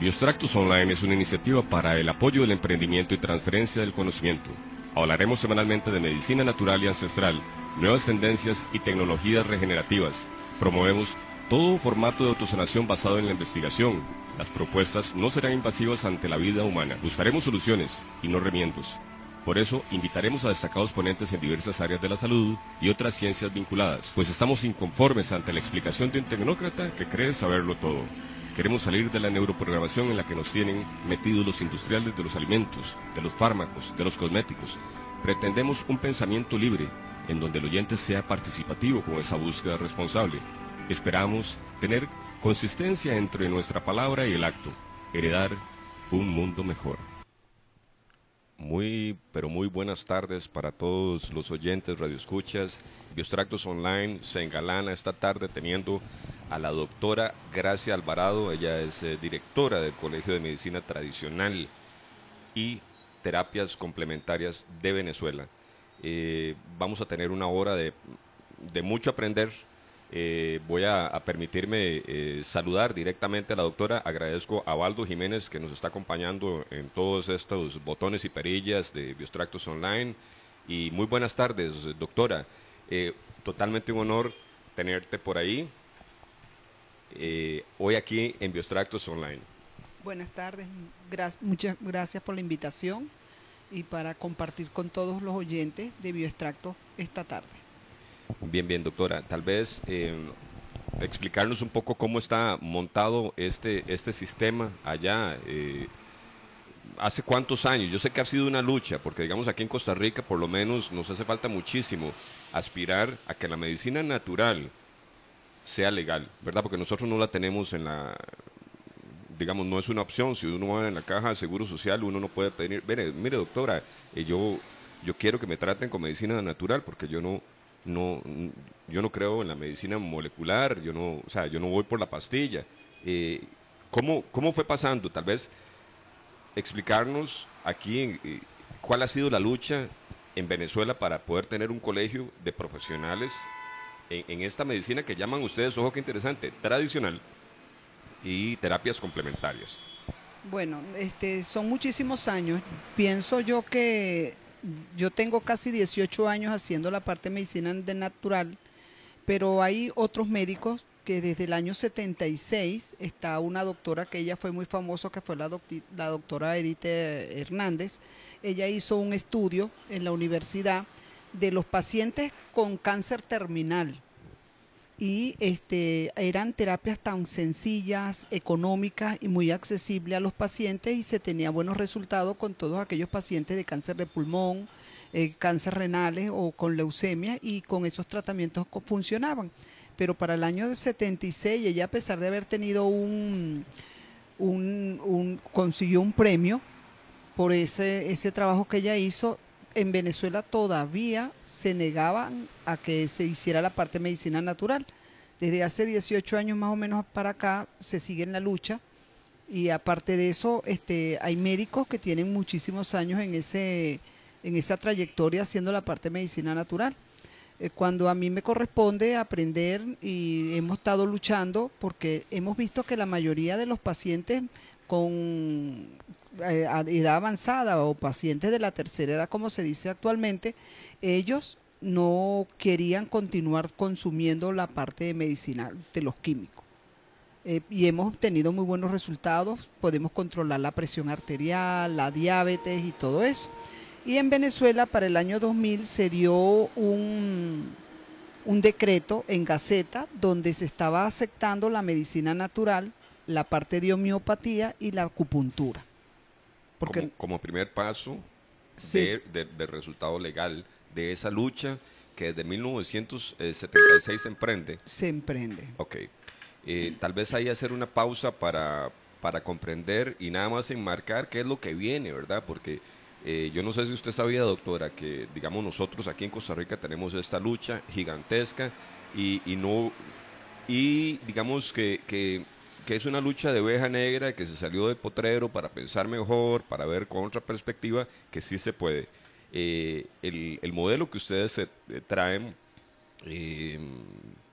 Biostractos Online es una iniciativa para el apoyo del emprendimiento y transferencia del conocimiento. Hablaremos semanalmente de medicina natural y ancestral, nuevas tendencias y tecnologías regenerativas. Promovemos todo formato de autosanación basado en la investigación. Las propuestas no serán invasivas ante la vida humana. Buscaremos soluciones y no remiendos. Por eso, invitaremos a destacados ponentes en diversas áreas de la salud y otras ciencias vinculadas, pues estamos inconformes ante la explicación de un tecnócrata que cree saberlo todo. Queremos salir de la neuroprogramación en la que nos tienen metidos los industriales de los alimentos, de los fármacos, de los cosméticos. Pretendemos un pensamiento libre, en donde el oyente sea participativo con esa búsqueda responsable. Esperamos tener consistencia entre nuestra palabra y el acto, heredar un mundo mejor. Muy, pero muy buenas tardes para todos los oyentes, radioescuchas. Biostractos Online se engalana esta tarde teniendo a la doctora Gracia Alvarado. Ella es eh, directora del Colegio de Medicina Tradicional y Terapias Complementarias de Venezuela. Eh, vamos a tener una hora de, de mucho aprender. Eh, voy a, permitirme saludar directamente a la doctora. Agradezco a Valdo Jiménez que nos está acompañando en todos estos botones y perillas de Biostractos Online. Y muy buenas tardes, doctora. Totalmente un honor tenerte por ahí eh, hoy aquí en Biostractos Online. Buenas tardes, muchas gracias por la invitación y para compartir con todos los oyentes de Bioextracto esta tarde. Bien, bien, doctora. Tal vez eh, explicarnos un poco cómo está montado este, este sistema allá. eh, ¿Hace cuántos años? Yo sé que ha sido una lucha, porque digamos aquí en Costa Rica por lo menos nos hace falta muchísimo aspirar a que la medicina natural sea legal, ¿verdad? Porque nosotros no la tenemos en la, digamos, no es una opción. Si uno va en la caja de seguro social, uno no puede pedir, mire, mire doctora, eh, yo, yo quiero que me traten con medicina natural porque yo no, no, yo no creo en la medicina molecular, yo no, o sea, yo no voy por la pastilla. Eh, ¿cómo, ¿Cómo fue pasando? Tal vez explicarnos aquí eh, cuál ha sido la lucha en Venezuela para poder tener un colegio de profesionales en, esta medicina que llaman ustedes, ojo que interesante, tradicional y terapias complementarias. Bueno, este, son muchísimos años. Pienso yo que yo tengo casi 18 años haciendo la parte de medicina de natural, pero hay otros médicos que desde el año 76 está una doctora que ella fue muy famosa, que fue la, la doctora Edith Hernández. Ella hizo un estudio en la universidad de los pacientes con cáncer terminal y este eran terapias tan sencillas, económicas y muy accesibles a los pacientes y se tenía buenos resultados con todos aquellos pacientes de cáncer de pulmón, eh, cáncer renales o con leucemia y con esos tratamientos funcionaban. Pero para el año 76 ella a pesar de haber tenido un, un, un consiguió un premio por ese, ese trabajo que ella hizo, en Venezuela todavía se negaban a que se hiciera la parte medicina natural. Desde hace 18 años más o menos para acá se sigue en la lucha y aparte de eso este, hay médicos que tienen muchísimos años en, ese, en esa trayectoria haciendo la parte medicina natural. Eh, Cuando a mí me corresponde aprender y hemos estado luchando porque hemos visto que la mayoría de los pacientes con eh, edad avanzada o pacientes de la tercera edad, como se dice actualmente, ellos no querían continuar consumiendo la parte medicinal de los químicos. Eh, y hemos obtenido muy buenos resultados, podemos controlar la presión arterial, la diabetes y todo eso. Y en Venezuela para el año 2000 se dio un, un decreto en Gaceta donde se estaba aceptando la medicina natural, la parte de homeopatía y la acupuntura. Porque como, como primer paso Sí. de, de- de resultado legal de esa lucha que desde 1976 se emprende. se emprende. Ok. Eh, tal vez ahí hacer una pausa para, para comprender y nada más enmarcar qué es lo que viene, ¿verdad? Porque eh, yo no sé si usted sabía, doctora, que digamos nosotros aquí en Costa Rica tenemos esta lucha gigantesca y, y no y digamos que, que, que es una lucha de oveja negra que se salió de potrero para pensar mejor, para ver con otra perspectiva que sí se puede. Eh, el, el modelo que ustedes se- eh, traen eh,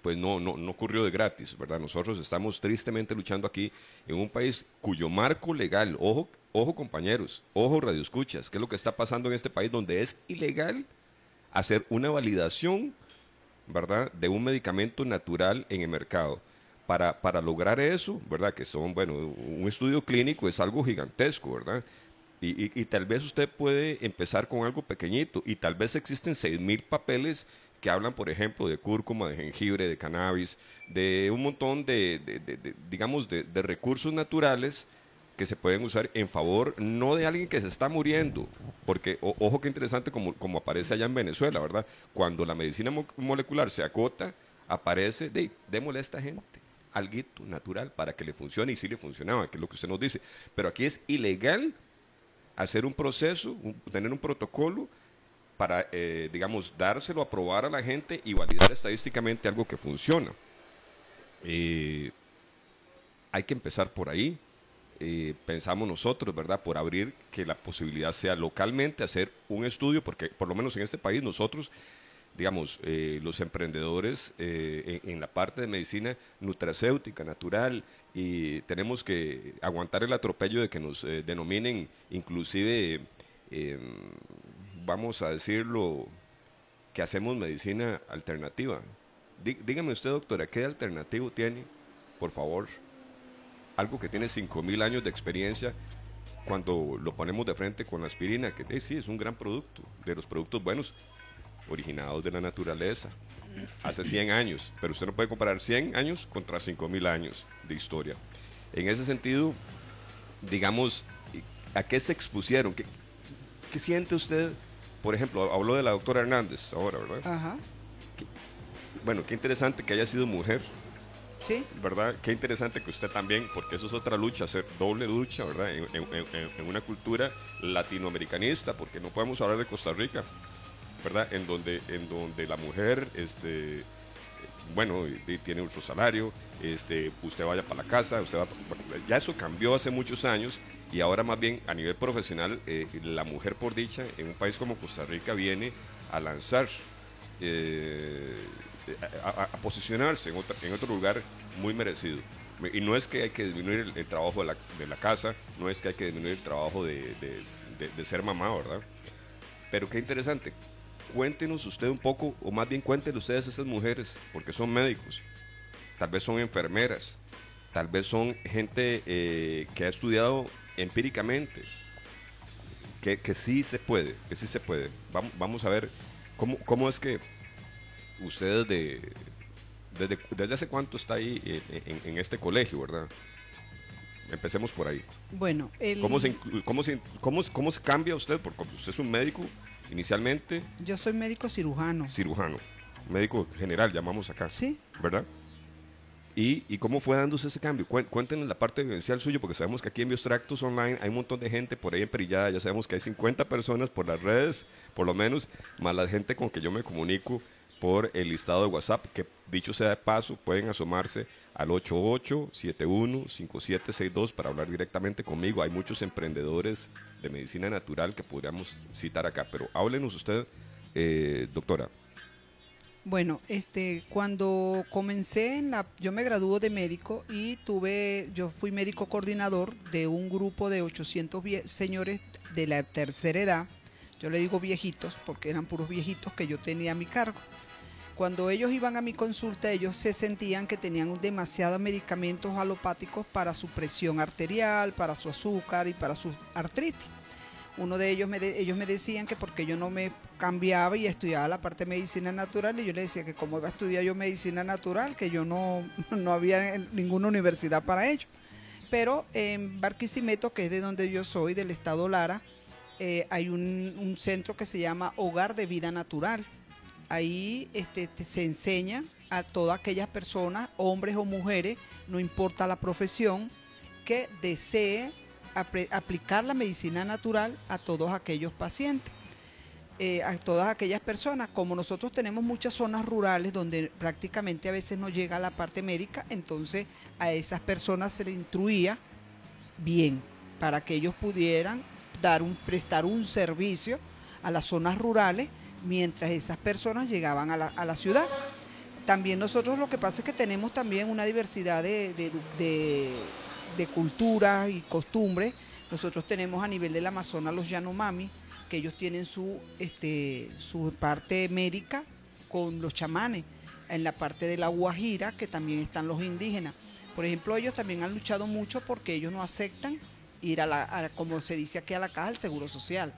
pues no, no, no ocurrió de gratis, ¿verdad? Nosotros estamos tristemente luchando aquí en un país cuyo marco legal, ojo, ojo compañeros, ojo radioescuchas, ¿qué es lo que está pasando en este país donde es ilegal hacer una validación, ¿verdad?, de un medicamento natural en el mercado. Para, para lograr eso, ¿verdad? Que son, bueno, un estudio clínico es algo gigantesco, ¿verdad? Y, y, tal vez usted puede empezar con algo pequeñito y tal vez existen 6.000 papeles que hablan, por ejemplo, de cúrcuma, de jengibre, de cannabis, de un montón de, digamos, de, recursos naturales que se pueden usar en favor no de alguien que se está muriendo, porque ojo que interesante como, aparece allá en Venezuela, ¿verdad? Cuando la medicina molecular se acota, aparece, de, démosle a esta gente algo natural para que le funcione y sí le funcionaba, que es lo que usted nos dice. Pero aquí es ilegal hacer un proceso, tener un protocolo para, eh, digamos, dárselo, aprobar a la gente y validar estadísticamente algo que funciona. Eh, hay que empezar por ahí. Eh, pensamos nosotros, ¿verdad? Por abrir que la posibilidad sea localmente hacer un estudio, porque por lo menos en este país nosotros, digamos, los emprendedores en, en, la parte de medicina nutracéutica, natural, y tenemos que aguantar el atropello de que nos denominen inclusive em, vamos a decirlo, que hacemos medicina alternativa. dígame usted, doctora, ¿qué alternativo tiene, por favor? Algo que tiene 5.000 años de experiencia cuando lo ponemos de frente con la aspirina, que eh, sí es un gran producto, de los productos buenos, originados de la naturaleza, hace 100 años, pero usted no puede comparar 100 años contra 5.000 años de historia. En ese sentido, digamos, ¿a qué se expusieron? ¿Qué, qué siente usted por ejemplo, habló de la doctora Hernández ahora, ¿verdad? Ajá. bueno, qué interesante que haya sido mujer. Sí. ¿Verdad? Qué interesante que usted también, porque eso es otra lucha, hacer doble lucha, ¿verdad? En, una cultura latinoamericanista, porque no podemos hablar de Costa Rica, ¿verdad? En donde, en donde la mujer, este, bueno, tiene un salario, este, usted vaya para la casa, usted va, ya eso cambió hace muchos años y ahora más bien a nivel profesional, eh, la mujer por dicha en un país como Costa Rica viene a lanzar, eh, a, posicionarse en otro, en otro lugar muy merecido. Y no es que hay que disminuir el, trabajo de la, de la, casa, no es que hay que disminuir el trabajo de, de, de, ser mamá, ¿verdad? Pero qué interesante. Cuéntenos usted un poco, o más bien cuéntenos ustedes a esas mujeres, porque son médicos, tal vez son enfermeras, tal vez son gente eh, que ha estudiado empíricamente que, que, sí se puede, que sí se puede. Vamos, vamos a ver cómo, cómo es que ustedes de, desde, desde hace cuánto está ahí en, este colegio, ¿verdad? Empecemos por ahí. Bueno, ¿Cómo, se, cómo, se, cómo, ¿Cómo se cambia usted? Porque usted es un médico inicialmente. Yo soy médico cirujano. Cirujano. Médico general, llamamos acá. Sí. ¿Verdad? ¿Y, cómo fue dándose ese cambio? Cuéntenos la parte vivencial suyo, porque sabemos que aquí en Biostractos Online hay un montón de gente por ahí en Perillada, ya sabemos que hay 50 personas por las redes, por lo menos, más la gente con que yo me comunico por el listado de WhatsApp, que dicho sea de paso, pueden asomarse al 88715762 para hablar directamente conmigo. Hay muchos emprendedores de medicina natural que podríamos citar acá, pero háblenos usted, eh, doctora. Bueno, este, cuando comencé en la, yo me graduó de médico y tuve, yo fui médico coordinador de un grupo de 800 señores de la tercera edad. Yo le digo viejitos porque eran puros viejitos que yo tenía a mi cargo. Cuando ellos iban a mi consulta, ellos se sentían que tenían demasiados medicamentos alopáticos para su presión arterial, para su azúcar y para su artritis. Uno de ellos me ellos me decían que porque yo no me cambiaba y estudiaba la parte de medicina natural y yo le decía que como iba a estudiar yo medicina natural, que yo no, no había ninguna universidad para ello. Pero en Barquisimeto, que es de donde yo soy, del estado Lara, eh, hay un, centro que se llama Hogar de Vida Natural. Ahí este, se enseña a todas aquellas personas, hombres o mujeres, no importa la profesión, que desee aplicar la medicina natural a todos aquellos pacientes. Eh, a todas aquellas personas, como nosotros tenemos muchas zonas rurales donde prácticamente a veces no llega la parte médica, entonces a esas personas se les instruía bien para que ellos pudieran dar un, prestar un servicio a las zonas rurales mientras esas personas llegaban a la, a la ciudad. también nosotros lo que pasa es que tenemos también una diversidad de, de, de, culturas y costumbres. Nosotros tenemos a nivel del Amazonas los Yanomami, que ellos tienen su, este, su parte médica con los chamanes. En la parte de la Guajira, que también están los indígenas. Por ejemplo, ellos también han luchado mucho porque ellos no aceptan ir a la, como se dice aquí, a la caja del Seguro Social.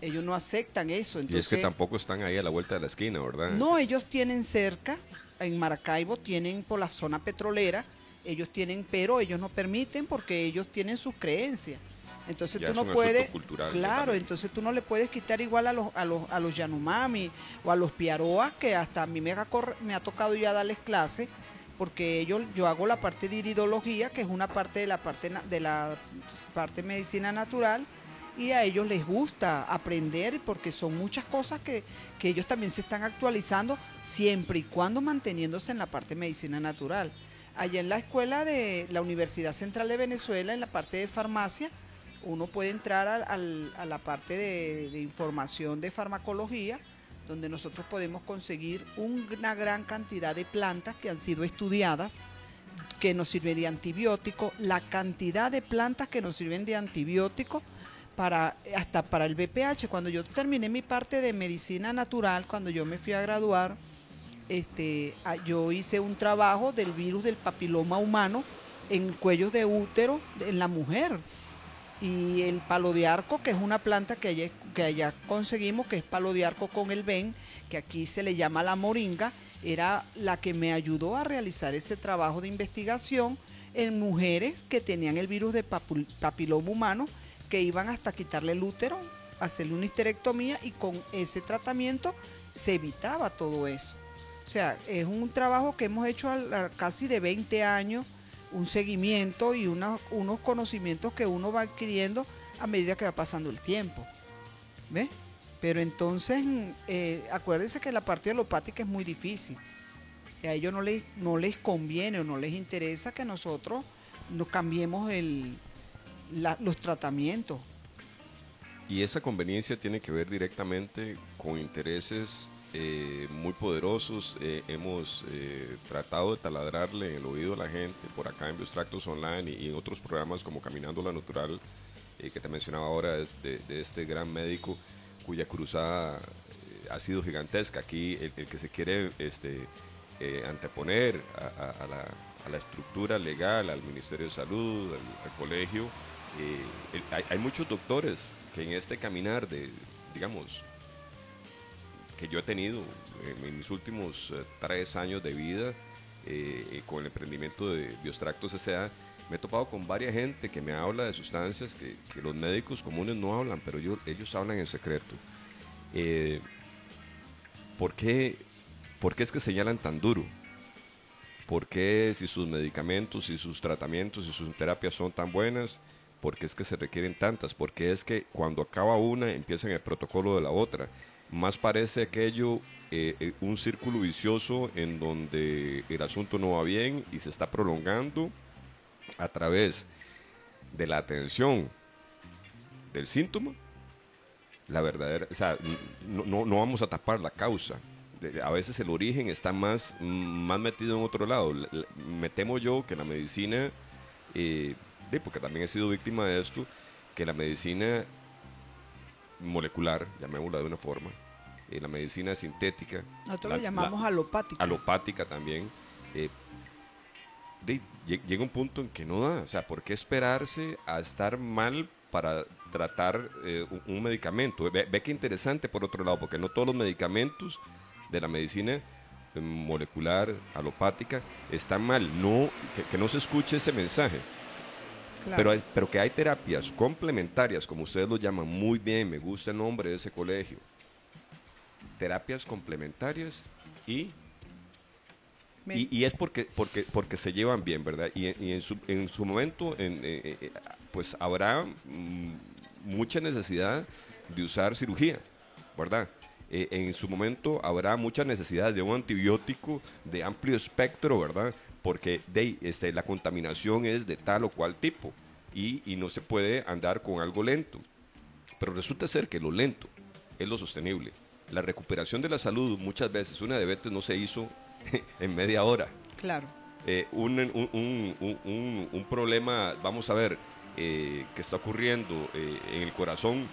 Ellos no aceptan eso. y es que tampoco están ahí a la vuelta de la esquina, ¿verdad? No, ellos tienen cerca, en Maracaibo, tienen por la zona petrolera, ellos tienen, pero ellos no permiten porque ellos tienen sus creencias. Entonces tú no puedes, claro, entonces tú no le puedes quitar igual a los, a los, a los Yanomami o a los Piaroa, que hasta a mí me ha, me ha tocado ya darles clases, porque ellos, yo hago la parte de iridología, que es una parte de la parte de la parte medicina natural, y a ellos les gusta aprender porque son muchas cosas que, que ellos también se están actualizando siempre y cuando manteniéndose en la parte de medicina natural. Allá en la escuela de la Universidad Central de Venezuela, en la parte de farmacia, uno puede entrar a la parte de, información de farmacología, donde nosotros podemos conseguir una gran cantidad de plantas que han sido estudiadas, que nos sirven de antibiótico, la cantidad de plantas que nos sirven de antibiótico, para, hasta para el BPH. Cuando yo terminé mi parte de medicina natural, cuando yo me fui a graduar, este, yo hice un trabajo del virus del papiloma humano en cuellos de útero en la mujer y el palo de arco, que es una planta que allá, que conseguimos, que es palo de arco con el ven, que aquí se le llama la moringa, era la que me ayudó a realizar ese trabajo de investigación en mujeres que tenían el virus de papiloma humano, que iban hasta quitarle el útero, hacerle una histerectomía y con ese tratamiento se evitaba todo eso. O sea, es un trabajo que hemos hecho casi de 20 años un seguimiento y unos conocimientos que uno va adquiriendo a medida que va pasando el tiempo. ¿Ve? Pero entonces, eh, acuérdense que la parte alopática es muy difícil. A ellos no les, no les conviene o no les interesa que nosotros nos cambiemos el, los tratamientos. Y esa conveniencia tiene que ver directamente con intereses eh, muy poderosos. Eh, hemos eh, tratado de taladrarle el oído a la gente por acá en Biostractos Online y, en otros programas como Caminando la Natural, que te mencionaba ahora de, este gran médico cuya cruzada ha sido gigantesca. Aquí el, que se quiere este, anteponer a, la, estructura legal, al Ministerio de Salud, al, colegio, hay, hay muchos doctores que en este caminar de, digamos, que yo he tenido en, mis últimos eh, tres años de vida eh, eh, con el emprendimiento de Biostractos S.A., me he topado con varias gente que me habla de sustancias que, los médicos comunes no hablan, pero ellos hablan en secreto. ¿por, qué, ¿Por qué es que señalan tan duro? ¿Por qué si sus medicamentos y sus tratamientos y sus terapias son tan buenas? ¿Por qué es que se requieren tantas? ¿Por qué es que cuando acaba una empiezan el protocolo de la otra? más parece aquello eh, eh, un círculo vicioso en donde el asunto no va bien y se está prolongando a través de la atención del síntoma, la verdadera, o sea, no, no, vamos a tapar la causa. A veces el origen está más, más metido en otro lado. Me temo yo que la medicina, eh, porque también he sido víctima de esto, que la medicina molecular, llamémosla de una forma, eh, la medicina sintética. Nosotros lo llamamos alopática. Alopática también. Eh, llega un punto en que no da. O sea, ¿por qué esperarse a estar mal para tratar eh, un, medicamento? Ve, ve, que interesante por otro lado, porque no todos los medicamentos de la medicina molecular, alopática, están mal. No, que no se escuche ese mensaje. Pero, pero que hay terapias complementarias, como ustedes lo llaman muy bien, me gusta el nombre de ese colegio. Terapias complementarias y y, es porque, porque, porque se llevan bien, ¿verdad? Y, en, su, en, su, momento, en, eh, eh, pues habrá mm, mucha necesidad de usar cirugía, ¿verdad? Eh, en su momento habrá mucha necesidad de un antibiótico de amplio espectro, ¿verdad? Porque de, este, la contaminación es de tal o cual tipo y, y, no se puede andar con algo lento. Pero resulta ser que lo lento es lo sostenible. La recuperación de la salud muchas veces, una diabetes no se hizo en media hora. Claro. Eh, un, un, un, un, problema, vamos a ver, eh, que está ocurriendo eh, en el corazón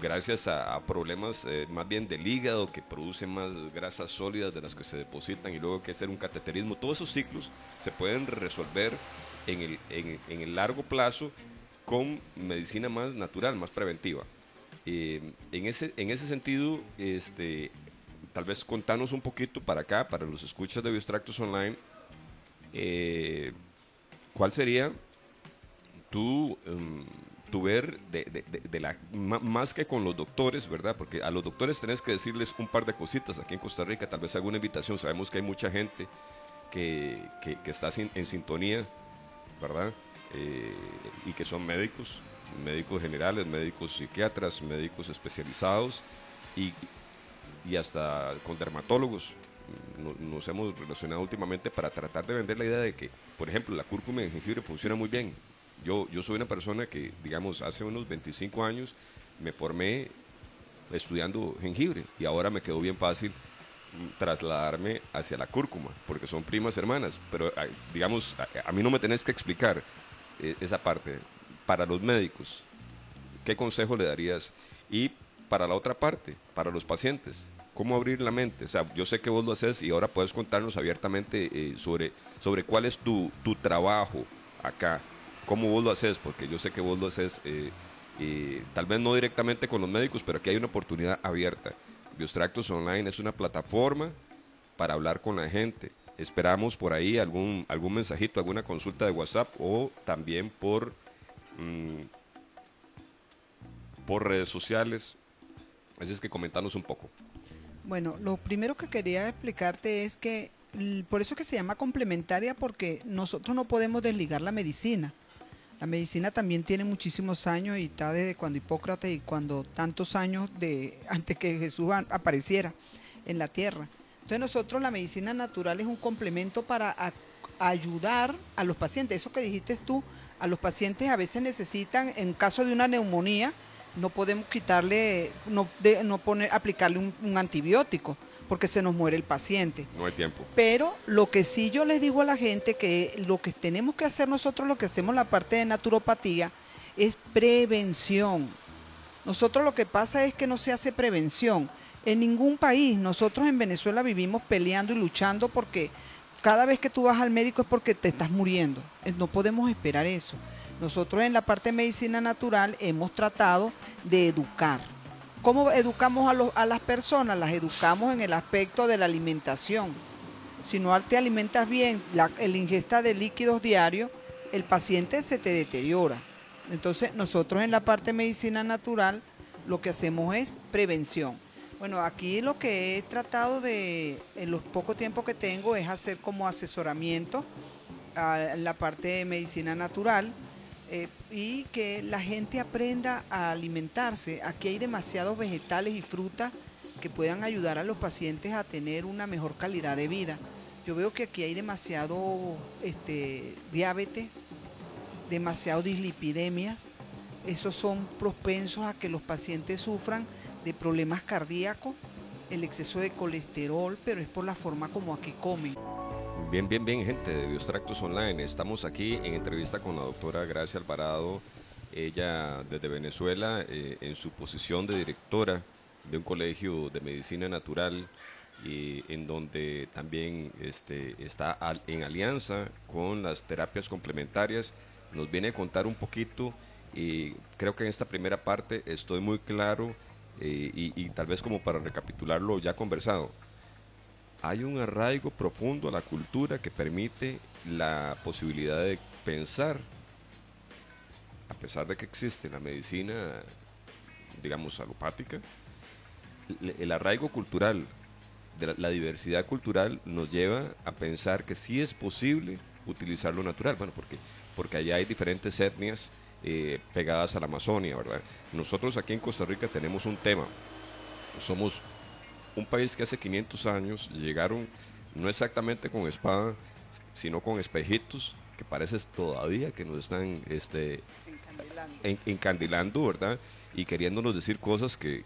gracias a, problemas más bien del hígado que producen más grasas sólidas de las que se depositan y luego que hacer un cateterismo. Todos esos ciclos se pueden resolver en el, en, el largo plazo con medicina más natural, más preventiva. en, ese, en ese sentido, este, tal vez contanos un poquito para acá, para los escuchas de Biostractos Online, eh, ¿cuál sería tu, em, tu ver de, de, la, más que con los doctores, ¿verdad? Porque a los doctores tenés que decirles un par de cositas aquí en Costa Rica, tal vez alguna invitación, sabemos que hay mucha gente que, que, está en sintonía, ¿verdad? Eh, y que son médicos, médicos generales, médicos psiquiatras, médicos especializados y, y hasta con dermatólogos, nos hemos relacionado últimamente para tratar de vender la idea de que, por ejemplo, la cúrcuma en jengibre funciona muy bien. Yo, yo soy una persona que, digamos, hace unos 25 años me formé estudiando jengibre y ahora me quedó bien fácil trasladarme hacia la cúrcuma, porque son primas hermanas, pero digamos, a, mí no me tenés que explicar eh, esa parte. Para los médicos, ¿qué consejo le darías? Y para la otra parte, para los pacientes, cómo abrir la mente. O sea, yo sé que vos lo haces y ahora puedes contarnos abiertamente eh, sobre, sobre cuál es tu, tu, trabajo acá, cómo vos lo haces, porque yo sé que vos lo haces, eh, eh, tal vez no directamente con los médicos, pero aquí hay una oportunidad abierta. Biostractos Online es una plataforma para hablar con la gente. Esperamos por ahí algún, algún mensajito, alguna consulta de WhatsApp o también por, mm, por redes sociales. Así es que comentanos un poco. Bueno, lo primero que quería explicarte es que por eso que se llama complementaria porque nosotros no podemos desligar la medicina. La medicina también tiene muchísimos años y está desde cuando Hipócrates y cuando tantos años de antes que Jesús apareciera en la tierra. Entonces nosotros la medicina natural es un complemento para ayudar a los pacientes. Eso que dijiste tú, a los pacientes a veces necesitan, en caso de una neumonía, no podemos quitarle, no, no poner, aplicarle un, antibiótico porque se nos muere el paciente. No hay tiempo. Pero lo que sí yo les digo a la gente que lo que tenemos que hacer nosotros, lo que hacemos la parte de naturopatía, es prevención. Nosotros lo que pasa es que no se hace prevención. En ningún país, nosotros en Venezuela vivimos peleando y luchando porque cada vez que tú vas al médico es porque te estás muriendo. Eh, no podemos esperar eso. Nosotros en la parte de medicina natural hemos tratado de educar. ¿Cómo educamos a, las personas? Las educamos en el aspecto de la alimentación. Si no te alimentas bien, la el ingesta de líquidos diarios, el paciente se te deteriora. Entonces nosotros en la parte de medicina natural lo que hacemos es prevención. Bueno, aquí lo que he tratado de, en los pocos tiempos que tengo, es hacer como asesoramiento a la parte de medicina natural eh, y que la gente aprenda a alimentarse. Aquí hay demasiados vegetales y frutas que puedan ayudar a los pacientes a tener una mejor calidad de vida. Yo veo que aquí hay demasiado este, diabetes, demasiado dislipidemias. Esos son propensos a que los pacientes sufran de problemas cardíacos, el exceso de colesterol, pero es por la forma como aquí comen. Bien, bien, bien, gente de Biostractos Online. Estamos aquí en entrevista con la doctora Gracia Alvarado, ella desde Venezuela, eh, en su posición de directora de un colegio de medicina natural, y en donde también este, está en alianza con las terapias complementarias. Nos viene a contar un poquito y creo que en esta primera parte estoy muy claro eh, y, y tal vez como para recapitularlo ya conversado hay un arraigo profundo a la cultura que permite la posibilidad de pensar, a pesar de que existe la medicina, digamos, alopática, el arraigo cultural, la, diversidad cultural nos lleva a pensar que sí es posible utilizar lo natural, bueno, porque, porque allá hay diferentes etnias eh, pegadas a la Amazonia, ¿verdad? Nosotros aquí en Costa Rica tenemos un tema, somos un país que hace 500 años llegaron no exactamente con espada, sino con espejitos, que parece todavía que nos están este, encandilando. ¿verdad? Y queriéndonos decir cosas que,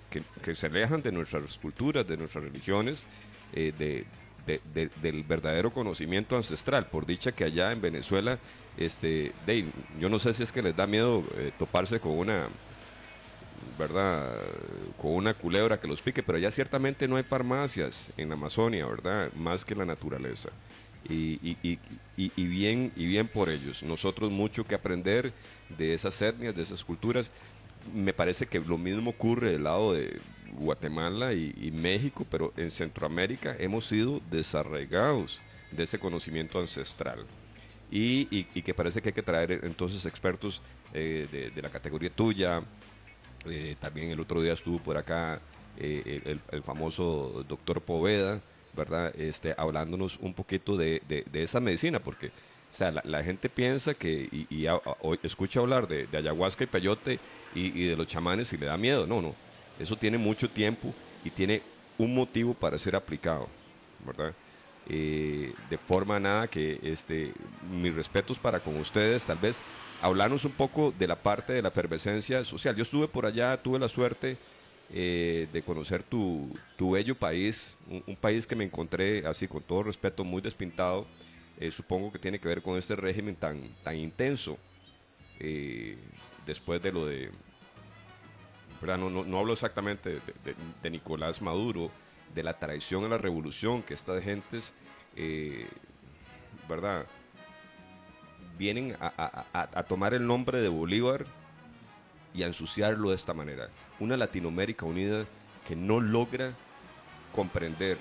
se alejan de nuestras culturas, de nuestras religiones, eh, de, del verdadero conocimiento ancestral. Por dicha que allá en Venezuela, este, yo no sé si es que les da miedo eh, toparse con una, ¿verdad? Con una culebra que los pique, pero allá ciertamente no hay farmacias en Amazonia, ¿verdad? Más que la naturaleza. Y, y, bien, y bien por ellos. Nosotros mucho que aprender de esas etnias, de esas culturas. Me parece que lo mismo ocurre del lado de Guatemala y, México, pero en Centroamérica hemos sido desarraigados de ese conocimiento ancestral. Y, que parece que hay que traer entonces expertos eh, de, la categoría tuya. Eh, también el otro día estuvo por acá eh, el, famoso doctor Poveda, ¿verdad? Este, hablándonos un poquito de, esa medicina, porque o sea, la, gente piensa que, y, escucha hablar de, ayahuasca y peyote y, de los chamanes y le da miedo. No, no. Eso tiene mucho tiempo y tiene un motivo para ser aplicado, ¿verdad? Eh, de forma nada que este, mis respetos para con ustedes, tal vez hablarnos un poco de la parte de la efervescencia social. Yo estuve por allá, tuve la suerte eh, de conocer tu, tu bello país, un, país que me encontré así con todo respeto muy despintado, eh, supongo que tiene que ver con este régimen tan, tan intenso eh, después de lo de, no, no, no, hablo exactamente de, Nicolás Maduro, de la traición a la revolución que estas gentes, ¿verdad? Vienen a, a tomar el nombre de Bolívar y a ensuciarlo de esta manera una Latinoamérica unida que no logra comprender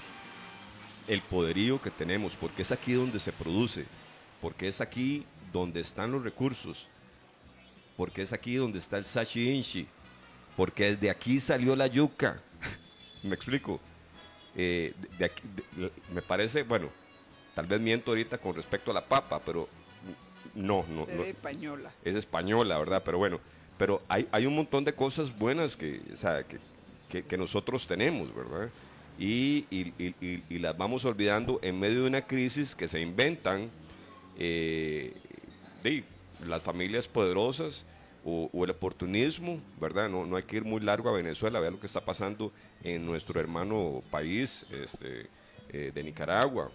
el poderío que tenemos, porque es aquí donde se produce, porque es aquí donde están los recursos, porque es aquí donde está el sashi inshi, porque desde aquí salió la yuca. me explico. Eh, de aquí, me parece, bueno, tal vez miento ahorita con respecto a la papa, pero no, no. Es española. Es española, ¿verdad? Pero bueno, pero hay, hay un montón de cosas buenas que, que, que, nosotros tenemos, ¿verdad? Y, y, y, las vamos olvidando en medio de una crisis que se inventan eh, de las familias poderosas o, el oportunismo, ¿verdad? No, no hay que ir muy largo a Venezuela, vea lo que está pasando en nuestro hermano país este, eh, de Nicaragua.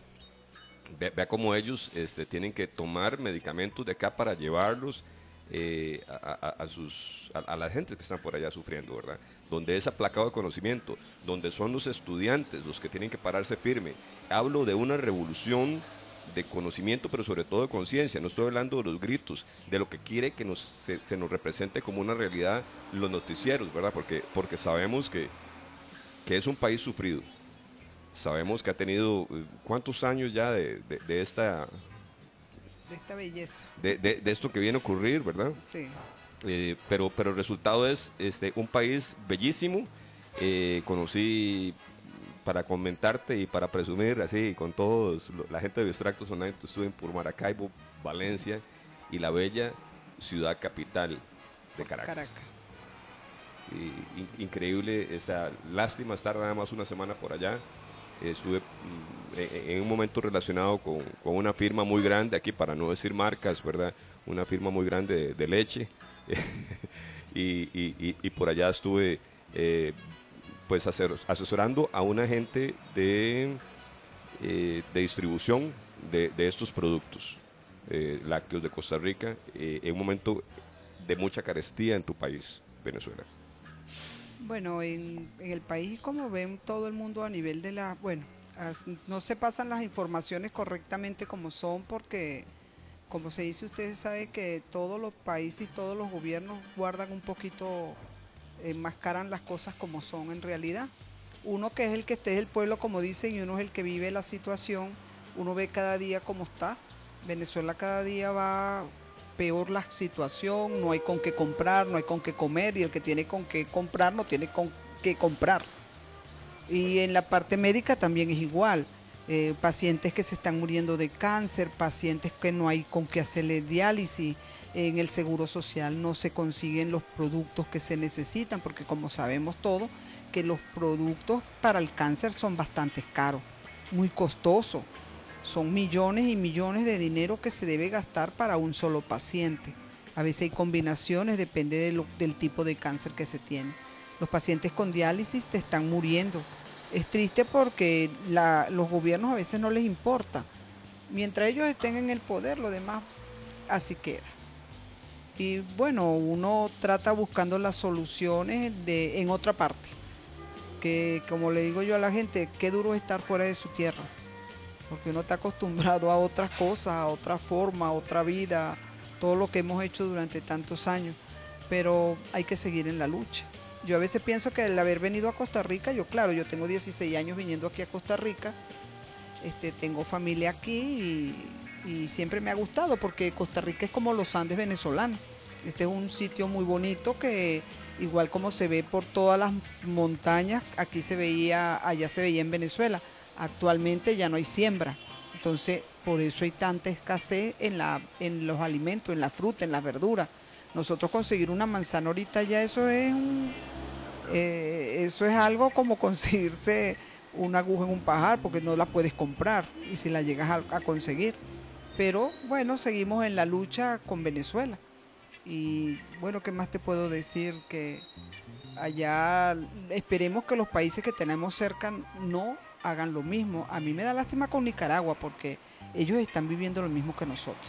Vea, cómo ellos este, tienen que tomar medicamentos de acá para llevarlos eh, a, sus, a, la gente que están por allá sufriendo, ¿verdad? Donde es aplacado de conocimiento, donde son los estudiantes los que tienen que pararse firme. Hablo de una revolución de conocimiento, pero sobre todo de conciencia. No estoy hablando de los gritos, de lo que quiere que nos, se, nos represente como una realidad los noticieros, ¿verdad? Porque, porque sabemos que, que es un país sufrido. Sabemos que ha tenido eh, cuántos años ya de, de esta de esta belleza. De, de, esto que viene a ocurrir, ¿verdad? Sí. Eh, pero, pero el resultado es este, un país bellísimo. Eh, conocí para comentarte y para presumir, así, con todos, la gente de Extractos Online, estuve por Maracaibo, Valencia y la bella ciudad capital de Caracas. Caracas. Increíble, esa lástima estar nada más una semana por allá estuve mm, en un momento relacionado con, una firma muy grande aquí, para no decir marcas, ¿verdad? Una firma muy grande de, leche. y, por allá estuve eh, pues asesorando a una gente de, eh, de distribución de, estos productos eh, lácteos de Costa Rica en un momento de mucha carestía en tu país, Venezuela. Bueno, en, el país, como ven todo el mundo a nivel de la, bueno, no se pasan las informaciones correctamente como son porque, como se dice, ustedes saben que todos los países, todos los gobiernos guardan un poquito, enmascaran las cosas como son en realidad. Uno que es el que esté es el pueblo, como dicen, y uno es el que vive la situación, uno ve cada día cómo está. Venezuela cada día va peor la situación, no hay con qué comprar, no hay con qué comer y el que tiene con qué comprar no tiene con qué comprar. Y en la parte médica también es igual. Eh, pacientes que se están muriendo de cáncer, pacientes que no hay con qué hacerle diálisis, en el seguro social no se consiguen los productos que se necesitan, porque como sabemos todos, que los productos para el cáncer son bastante caros, muy costosos. Son millones y millones de dinero que se debe gastar para un solo paciente. A veces hay combinaciones, depende del tipo de cáncer que se tiene. Los pacientes con diálisis te están muriendo Es triste porque los gobiernos a veces no les importa. Mientras ellos estén en el poder, lo demás así queda. Y bueno, uno trata buscando las soluciones en otra parte. Que como le digo yo a la gente, qué duro es estar fuera de su tierra. Porque uno está acostumbrado a otras cosas, a otra forma, a otra vida, todo lo que hemos hecho durante tantos años. Pero hay que seguir en la lucha. Yo a veces pienso que el haber venido a Costa Rica, yo claro, yo tengo 16 años viniendo aquí a Costa Rica, este, tengo familia aquí y, y siempre me ha gustado porque Costa Rica es como los Andes venezolanos. Este es un sitio muy bonito que igual como se ve por todas las montañas, aquí se veía, allá se veía en Venezuela. Actualmente ya no hay siembra. Entonces, por eso hay tanta escasez en, la, en los alimentos, en la fruta, en las verduras. Nosotros conseguir una manzana ahorita ya eso es eh, eso es algo como conseguirse una aguja en un pajar porque no la puedes comprar y si la llegas a, a conseguir. Pero bueno, seguimos en la lucha con Venezuela. Y bueno, ¿qué más te puedo decir? Que allá esperemos que los países que tenemos cerca no hagan lo mismo. A mí me da lástima con Nicaragua porque ellos están viviendo lo mismo que nosotros.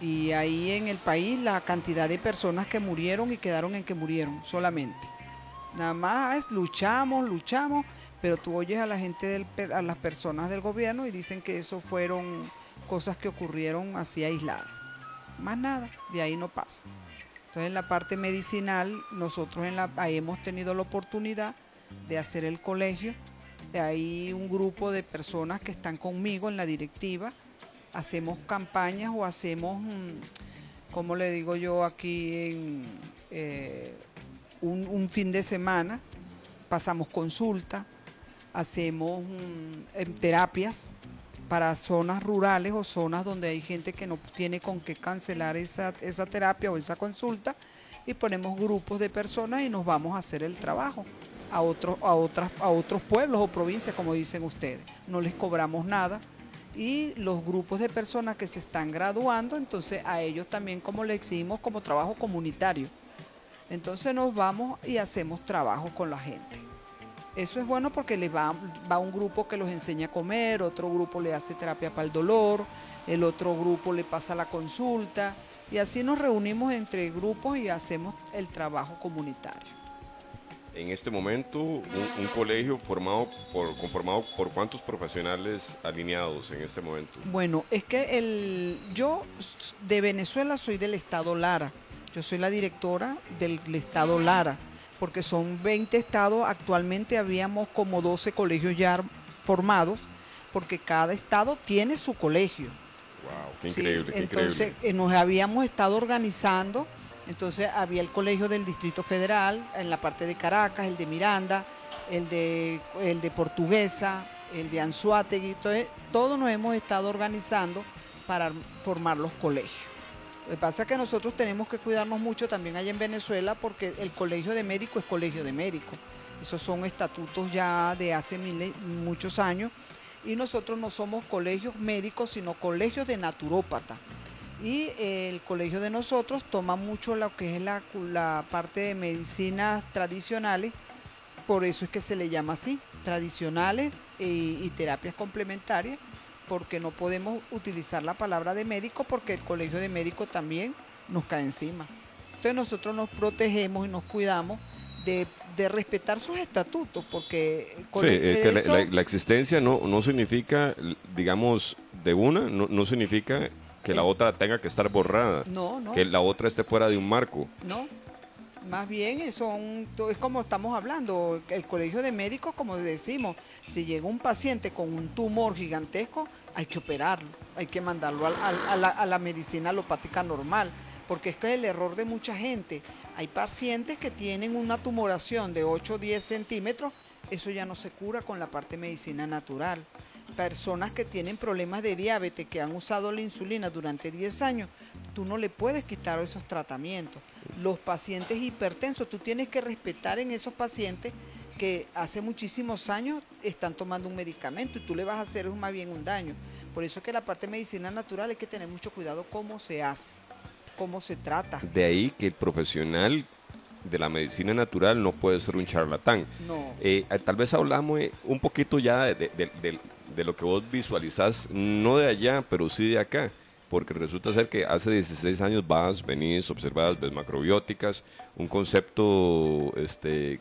Y ahí en el país la cantidad de personas que murieron y quedaron en que murieron solamente. Nada más luchamos, luchamos, pero tú oyes a la gente, del, las personas del gobierno y dicen que eso fueron cosas que ocurrieron así aisladas. Más nada, de ahí no pasa. Entonces en la parte medicinal nosotros en la, ahí hemos tenido la oportunidad de hacer el colegio. Hay un grupo de personas que están conmigo en la directiva. Hacemos campañas o hacemos, mm, como le digo yo aquí, en, eh, un, fin de semana, pasamos consulta, hacemos mm, em, terapias para zonas rurales o zonas donde hay gente que no tiene con qué cancelar esa, esa terapia o esa consulta y ponemos grupos de personas y nos vamos a hacer el trabajo a otros, a otras, a otros pueblos o provincias, como dicen ustedes. No les cobramos nada, y los grupos de personas que se están graduando, entonces a ellos también como le exigimos como trabajo comunitario. Entonces nos vamos y hacemos trabajo con la gente. Eso es bueno porque les va, va un grupo que los enseña a comer, otro grupo le hace terapia para el dolor, el otro grupo le pasa la consulta y así nos reunimos entre grupos y hacemos el trabajo comunitario en este momento un, colegio formado por, conformado por cuántos profesionales alineados en este momento? Bueno, es que el, yo de Venezuela soy del estado Lara. Yo soy la directora del estado Lara, porque son 20 estados. Actualmente habíamos como 12 colegios ya formados, porque cada estado tiene su colegio. Wow, qué increíble. entonces increíble. Eh, nos habíamos estado organizando entonces había el colegio del Distrito Federal en la parte de Caracas, el de Miranda, el de, el de Portuguesa, el de Anzuategui. Entonces, todos nos hemos estado organizando para formar los colegios. Lo que pasa es que nosotros tenemos que cuidarnos mucho también allá en Venezuela porque el colegio de médico es colegio de médico. Esos son estatutos ya de hace muchos años. Y nosotros no somos colegios médicos, sino colegios de naturópata y el colegio de nosotros toma mucho lo que es la, la parte de medicinas tradicionales, por eso es que se le llama así, tradicionales y, terapias complementarias, porque no podemos utilizar la palabra de médico porque el colegio de médicos también nos cae encima. Entonces nosotros nos protegemos y nos cuidamos de, respetar sus estatutos, porque... Sí, la, existencia no, no significa, digamos, de una, no, no significa que la otra tenga que estar borrada. No, no. Que la otra esté fuera de un marco. No. Más bien eso es como estamos hablando, el colegio de médicos, como decimos, si llega un paciente con un tumor gigantesco, hay que operarlo, hay que mandarlo a, la, a la medicina alopática normal, porque es que el error de mucha gente, hay pacientes que tienen una tumoración de 8 o 10 centímetros, eso ya no se cura con la parte medicina natural personas que tienen problemas de diabetes, que han usado la insulina durante 10 años, tú no le puedes quitar esos tratamientos. Los pacientes hipertensos, tú tienes que respetar en esos pacientes que hace muchísimos años están tomando un medicamento y tú le vas a hacer más bien un daño. Por eso que la parte de medicina natural hay que tener mucho cuidado cómo se hace, cómo se trata. De ahí que el profesional de la medicina natural no puede ser un charlatán. No. Eh, tal vez hablamos eh, un poquito ya de, de- de- de lo que vos visualizás, no de allá, pero sí de acá. Porque resulta ser que hace 16 años vas, venís, observas, ves macrobióticas, un concepto este,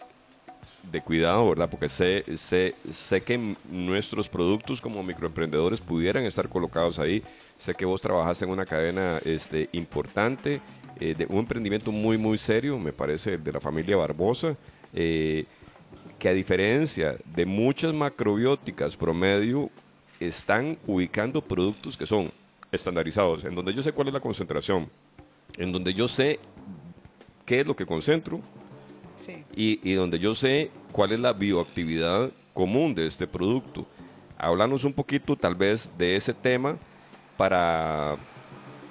de cuidado, ¿verdad? Porque sé, sé, sé que nuestros productos como microemprendedores pudieran estar colocados ahí. Sé que vos trabajas en una cadena este, importante, eh, de un emprendimiento muy, muy serio, me parece, de la familia Barbosa, eh, que a diferencia de muchas macrobióticas promedio, están ubicando productos que son estandarizados, en donde yo sé cuál es la concentración, en donde yo sé qué es lo que concentro, Sí. y, y donde yo sé cuál es la bioactividad común de este producto. Háblanos un poquito tal vez de ese tema para,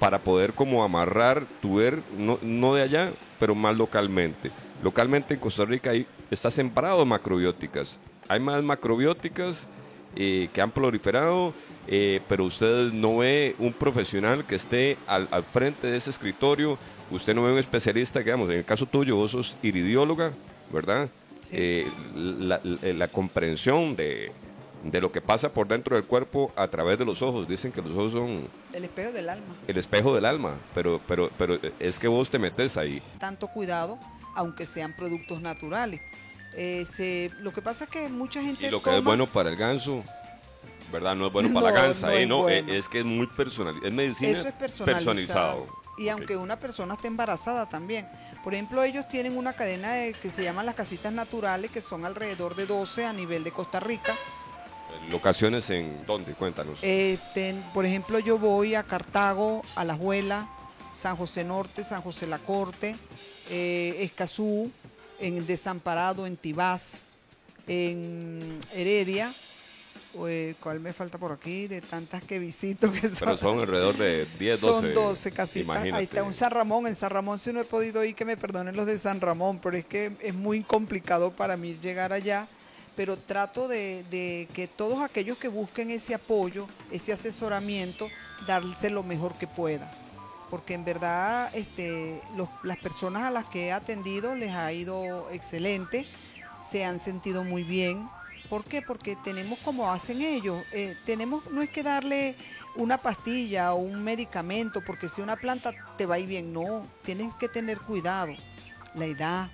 para poder como amarrar tu ver, no, no de allá, pero más localmente. Localmente en Costa Rica hay, está sembrado de macrobióticas. Hay más macrobióticas eh, que han proliferado, eh, pero usted no ve un profesional que esté al, al frente de ese escritorio, usted no ve un especialista, digamos, en el caso tuyo, vos sos iridióloga, ¿verdad? Sí. Eh, la, la- la comprensión de, de lo que pasa por dentro del cuerpo a través de los ojos. Dicen que los ojos son El espejo del alma. el espejo del alma, pero, pero, pero es que vos te metes ahí. Tanto cuidado, aunque sean productos naturales. Eh, se- lo que pasa es que mucha gente Y lo que es bueno para el ganso, ¿verdad? No es bueno para la gansa, no ¿eh? es no, bueno. es, que es muy personal, es medicina Eso es personalizado. Y aunque una persona esté embarazada también. Por ejemplo, ellos tienen una cadena de- que se llaman las casitas naturales, que son alrededor de 12 a nivel de Costa Rica. Locaciones en dónde, cuéntanos. Eh, ten- por ejemplo, yo voy a Cartago, a La Juela, San José Norte, San José La Corte, eh, Escazú, en Desamparado, en Tibás, en Heredia. eh, ¿Cuál me falta por aquí? De tantas que visito que son. Pero son alrededor de 10, 12. Son 12 casitas. Ahí está un San Ramón. En San Ramón sí no he podido ir, que me perdonen los de San Ramón, pero es que es muy complicado para mí llegar allá. Pero trato de, de que todos aquellos que busquen ese apoyo, ese asesoramiento, darse lo mejor que pueda. Porque en verdad este, los- las personas a las que he atendido les ha ido excelente, se han sentido muy bien. ¿Por qué? Porque tenemos como hacen ellos, eh, tenemos, no es que darle una pastilla o un medicamento, porque si una planta te va a ir bien, no, tienes que tener cuidado, la edad,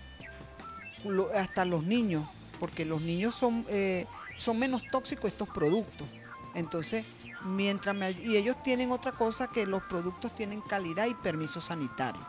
hasta los niños, porque los niños son, eh, son menos tóxicos estos productos. Entonces, mientras me, y ellos tienen otra cosa que los productos tienen calidad y permiso sanitario,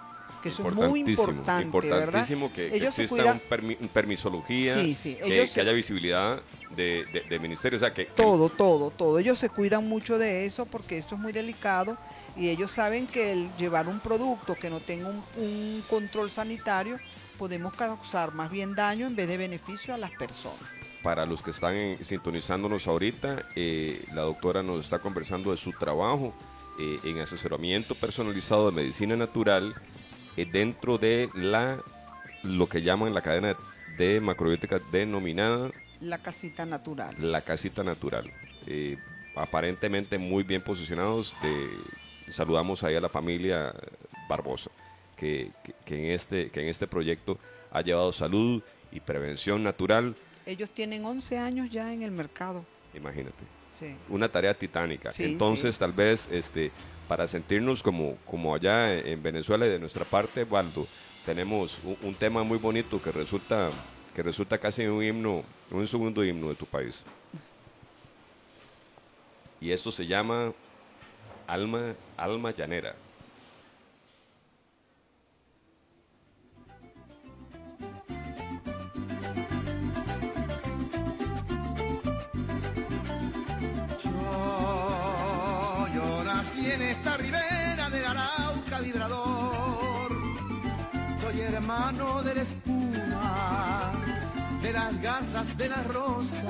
que eso es muy importante, ¿verdad? importantísimo que, que Ellos se exista cuidan- un permi- un permisología, Sí, sí, que, que haya visibilidad de, de, de ministerio, o sea, que, que- Todo, todo, todo. Ellos se cuidan mucho de eso porque eso es muy delicado y ellos saben que el llevar un producto que no tenga un, un control sanitario podemos causar más bien daño en vez de beneficio a las personas. Para los que están en- sintonizándonos ahorita, eh, la doctora nos está conversando de su trabajo eh, en asesoramiento personalizado de medicina natural eh, dentro de la lo que llaman la cadena de macrobiótica denominada La casita natural. la casita natural. Aparentemente muy bien posicionados. saludamos ahí a la familia Barbosa, que, que- que en este, que en este proyecto ha llevado salud y prevención natural. Ellos tienen 11 años ya en el mercado. Imagínate, Sí. una tarea titánica. Sí, Entonces, sí. tal vez, este, para sentirnos como, como allá en Venezuela y de nuestra parte, Waldo, tenemos un, un tema muy bonito que resulta, que resulta casi un himno, un segundo himno de tu país. Y esto se llama Alma, Alma Llanera. Hermano de la espuma, de las garzas, de las rosas.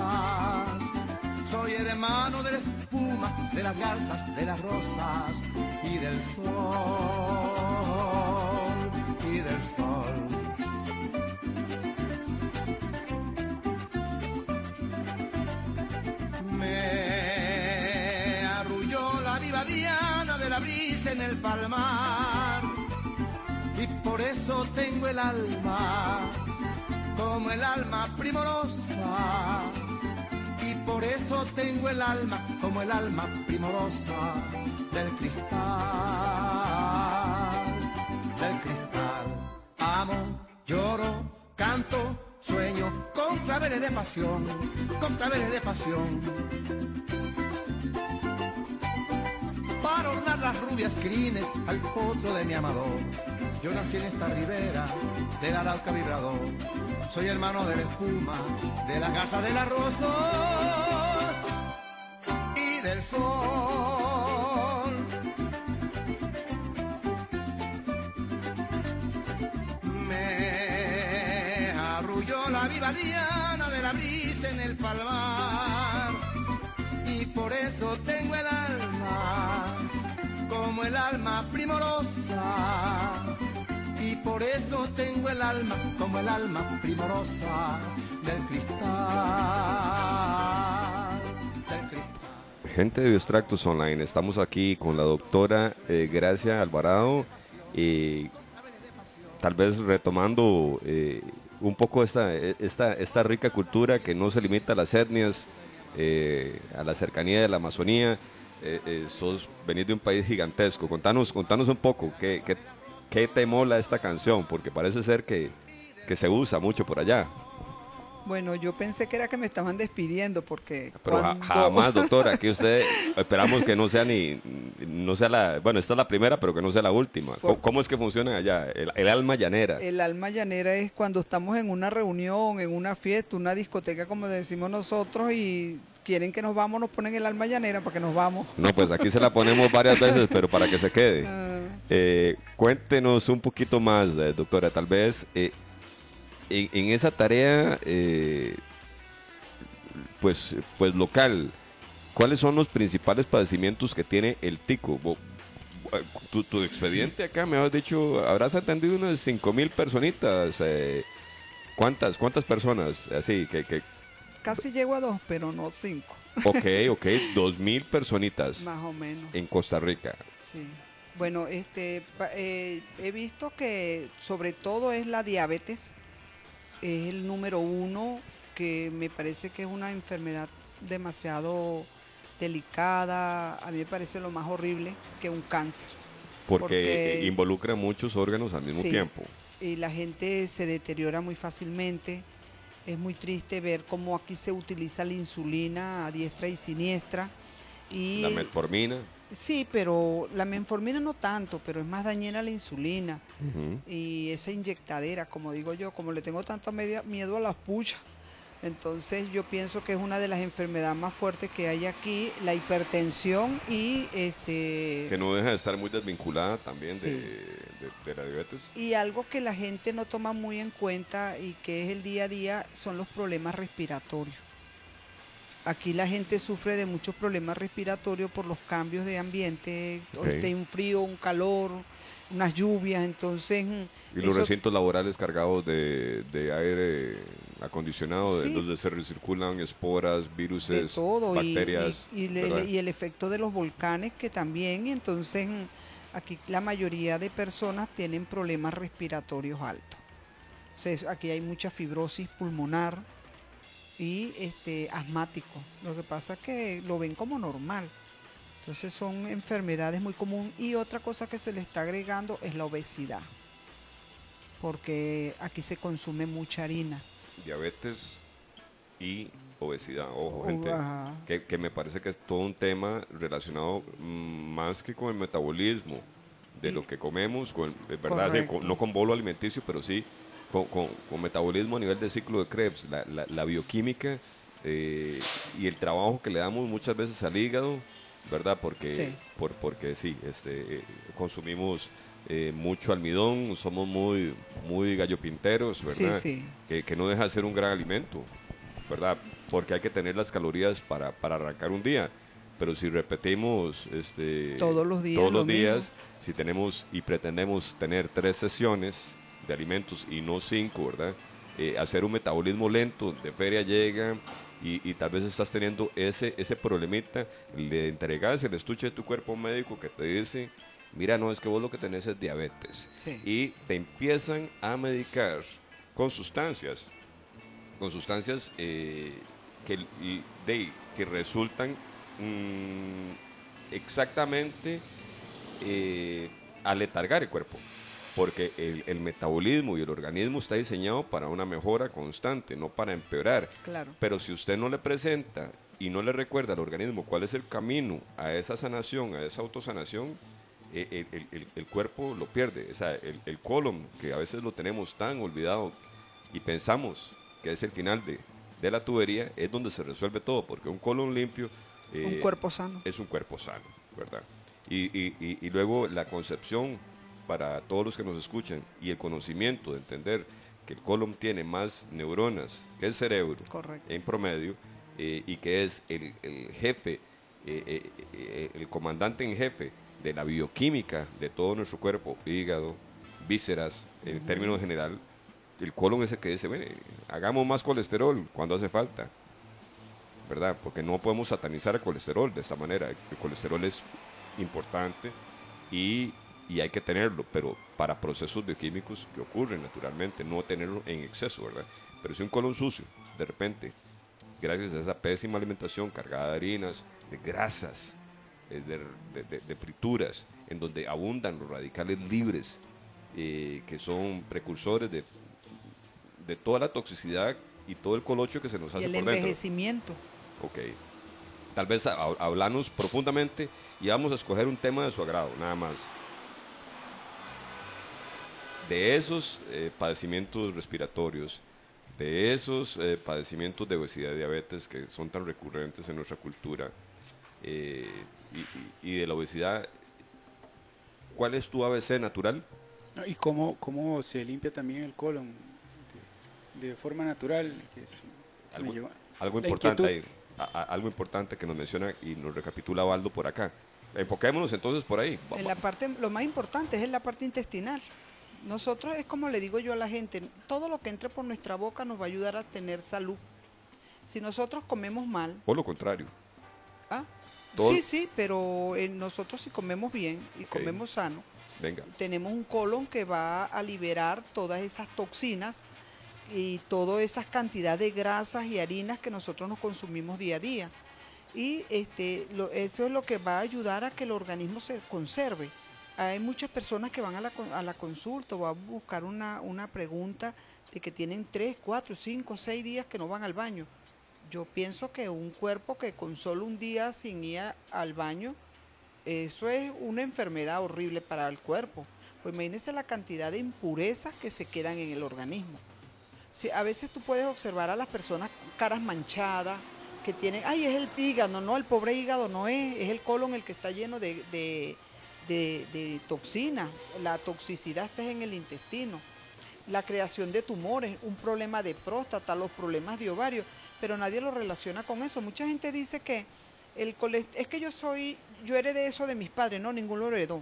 Soy hermano de la espuma, de las garzas, de las rosas y del sol, y del sol. Me arrulló la viva diana de la brisa en el palmar eso tengo el alma como el alma primorosa. Y por eso tengo el alma como el alma primorosa del cristal, del cristal. Amo, lloro, canto, sueño con claveles de pasión, con claveles de pasión. Para ornar las rubias crines al potro de mi amador. Yo nací en esta ribera del arauca vibrador. Soy hermano de la espuma, de la casa de las rosas y del sol. Me arrulló la viva diana de la brisa en el palmar y por eso tengo el alma como el alma primorosa por eso tengo el alma como el alma primorosa del cristal, del cristal. Gente de Biostractos Online, estamos aquí con la doctora eh, Gracia Alvarado y tal vez retomando eh, un poco esta, esta, esta rica cultura que no se limita a las etnias, eh, a la cercanía de la Amazonía. Eh, eh, sos venís de un país gigantesco. Contanos, contanos un poco qué, qué, qué te mola esta canción, porque parece ser que, que se usa mucho por allá. Bueno, yo pensé que era que me estaban despidiendo porque Pero ja- cuando- jamás, doctora, aquí usted esperamos que no sea ni, no sea la, bueno, esta es la primera, pero que no sea la última. ¿Cómo, Por- cómo es que funciona allá? El, el alma llanera. El alma llanera es cuando estamos en una reunión, en una fiesta, una discoteca, como decimos nosotros, y quieren que nos vamos, nos ponen el alma llanera para que nos vamos. No, pues aquí se la ponemos varias veces, pero para que se quede. Ah, Eh, cuéntenos un poquito más, eh, doctora, tal vez eh, en, en esa tarea, pues, pues local, ¿cuáles son los principales padecimientos que tiene el tico? Tu, tu expediente acá me has dicho, habrás atendido unas 5 mil personitas. ¿Cuántas? ¿Cuántas personas? Así, que, que casi llego a dos, pero no cinco, ok, ok, 2 mil personitas más o menos. en Costa Rica. Sí. Bueno, este, eh, he visto que sobre todo es la diabetes, es el número uno, que me parece que es una enfermedad demasiado delicada, a mí me parece lo más horrible que un cáncer. Porque, Porque- involucra muchos órganos al mismo Sí. tiempo. y la gente se deteriora muy fácilmente. Es muy triste ver cómo aquí se utiliza la insulina a diestra y siniestra. Y La metformina. sí, pero la menformina no tanto, pero es más dañina la insulina y esa inyectadera, como digo yo, como le tengo tanto media- miedo a las puchas. Entonces yo pienso que es una de las enfermedades más fuertes que hay aquí, la hipertensión y este Que no deja de estar muy desvinculada también Sí. de, de- de la diabetes. Y algo que la gente no toma muy en cuenta y que es el día a día son los problemas respiratorios. Aquí la gente sufre de muchos problemas respiratorios por los cambios de ambiente, un frío, un calor, unas lluvias, entonces... mm, Y los eso- recintos laborales cargados de, de aire acondicionado, de donde se recirculan esporas, y- bacterias. y, el efecto de los volcanes que también entonces mm, aquí la mayoría de personas tienen problemas respiratorios altos. Entonces, aquí hay mucha fibrosis pulmonar y este asmático. Lo que pasa es que lo ven como normal entonces son enfermedades muy comunes y otra cosa que se le está agregando es la obesidad porque aquí se consume mucha harina Diabetes y obesidad. Ojo, gente. Que, que me parece que es todo un tema relacionado más que con el metabolismo de lo que comemos, con, verdad, sí, Correcto. con- no con bolo alimenticio, pero sí con, con- con metabolismo a nivel de ciclo de Krebs, la, la- la bioquímica eh, y el trabajo que le damos muchas veces al hígado, ¿verdad? Porque Sí. por, porque sí, este, eh, consumimos eh, mucho almidón, somos muy, muy gallopinteros, sí ¿verdad? sí que, que no deja de ser un gran alimento, ¿verdad? Porque hay que tener las calorías para, para arrancar un día. Pero si repetimos este, Todos los días todos lo los días, mismo. si tenemos y pretendemos tener tres sesiones de alimentos y no cinco, ¿verdad? Eh, hacer un metabolismo lento, de feria llega y, y tal vez estás teniendo ese, ese problemita, le entregas el estuche de tu cuerpo médico que te dice mira, no, es que vos lo que tenés es diabetes. Sí. Y te empiezan a medicar con sustancias, con sustancias eh, que, de, que resultan mm, exactamente eh, aletargar el cuerpo. Porque el, el metabolismo y el organismo está diseñado para una mejora constante, no para empeorar. Claro. Pero si usted no le presenta y no le recuerda al organismo cuál es el camino a esa sanación, a esa autosanación, eh, el, el- el- el cuerpo lo pierde. O sea, el, el colon, que a veces lo tenemos tan olvidado y pensamos que es el final de, de la tubería, es donde se resuelve todo, porque un colon limpio eh, Un cuerpo sano. es un cuerpo sano, ¿verdad? Y, y- y- y luego la concepción para todos los que nos escuchan y el conocimiento de entender que el colon tiene más neuronas que el cerebro Correcto. en promedio eh, y que es el, el jefe, eh, eh, el comandante en jefe de la bioquímica de todo nuestro cuerpo, hígado, vísceras, en términos general, el colon es el que dice, "Mire, hagamos más colesterol cuando hace falta. ¿verdad? Porque no podemos satanizar el colesterol de esa manera. El colesterol es importante y, y hay que tenerlo, pero para procesos bioquímicos que ocurren naturalmente, no tenerlo en exceso, ¿verdad? Pero si un colon sucio, de repente, gracias a esa pésima alimentación cargada de harinas, de grasas, eh, de, de- de- de frituras, en donde abundan los radicales libres, eh, que son precursores de, de toda la toxicidad y todo el colocho que se nos Y hace el por dentro. envejecimiento. Ok. Tal vez hablarnos profundamente y vamos a escoger un tema de su agrado, nada más. De esos eh, padecimientos respiratorios, de esos eh, padecimientos de obesidad y diabetes que son tan recurrentes en nuestra cultura, eh, y, de la obesidad, ¿cuál es tu ABC natural? ¿Y cómo, cómo se limpia también el colon de, de forma natural? Que es- Algo, lleva- algo la importante inquietud. ahí, a- a- algo importante que nos menciona y nos recapitula Baldo por acá. Enfoquémonos entonces por ahí. En la parte, lo más importante es en la parte intestinal. Nosotros es como le digo yo a la gente, todo lo que entre por nuestra boca nos va a ayudar a tener salud. Si nosotros comemos mal, O lo contrario. ¿ah? Todo- sí, sí, pero eh, nosotros si comemos bien y comemos sano, Venga. tenemos un colon que va a liberar todas esas toxinas y todas esas cantidades de grasas y harinas que nosotros nos consumimos día a día. Y este, lo- eso es lo que va a ayudar a que el organismo se conserve. Hay muchas personas que van a la, a la consulta o a buscar una, una pregunta de que tienen 3, 4, 5, 6 días que no van al baño. Yo pienso que un cuerpo que con solo un día sin ir al baño eso es una enfermedad horrible para el cuerpo. Pues imagínense la cantidad de impurezas que se quedan en el organismo. Sí, a veces tú puedes observar a las personas caras manchadas, que tienen, ay, es el hígado, no, el pobre hígado no es, es el colon el que está lleno de, de, de toxina. La toxicidad está en el intestino. La creación de tumores, un problema de próstata, los problemas de ovario, pero nadie lo relaciona con eso. Mucha gente dice que el es que yo soy, yo heredé eso de mis padres, no, ninguno lo heredó.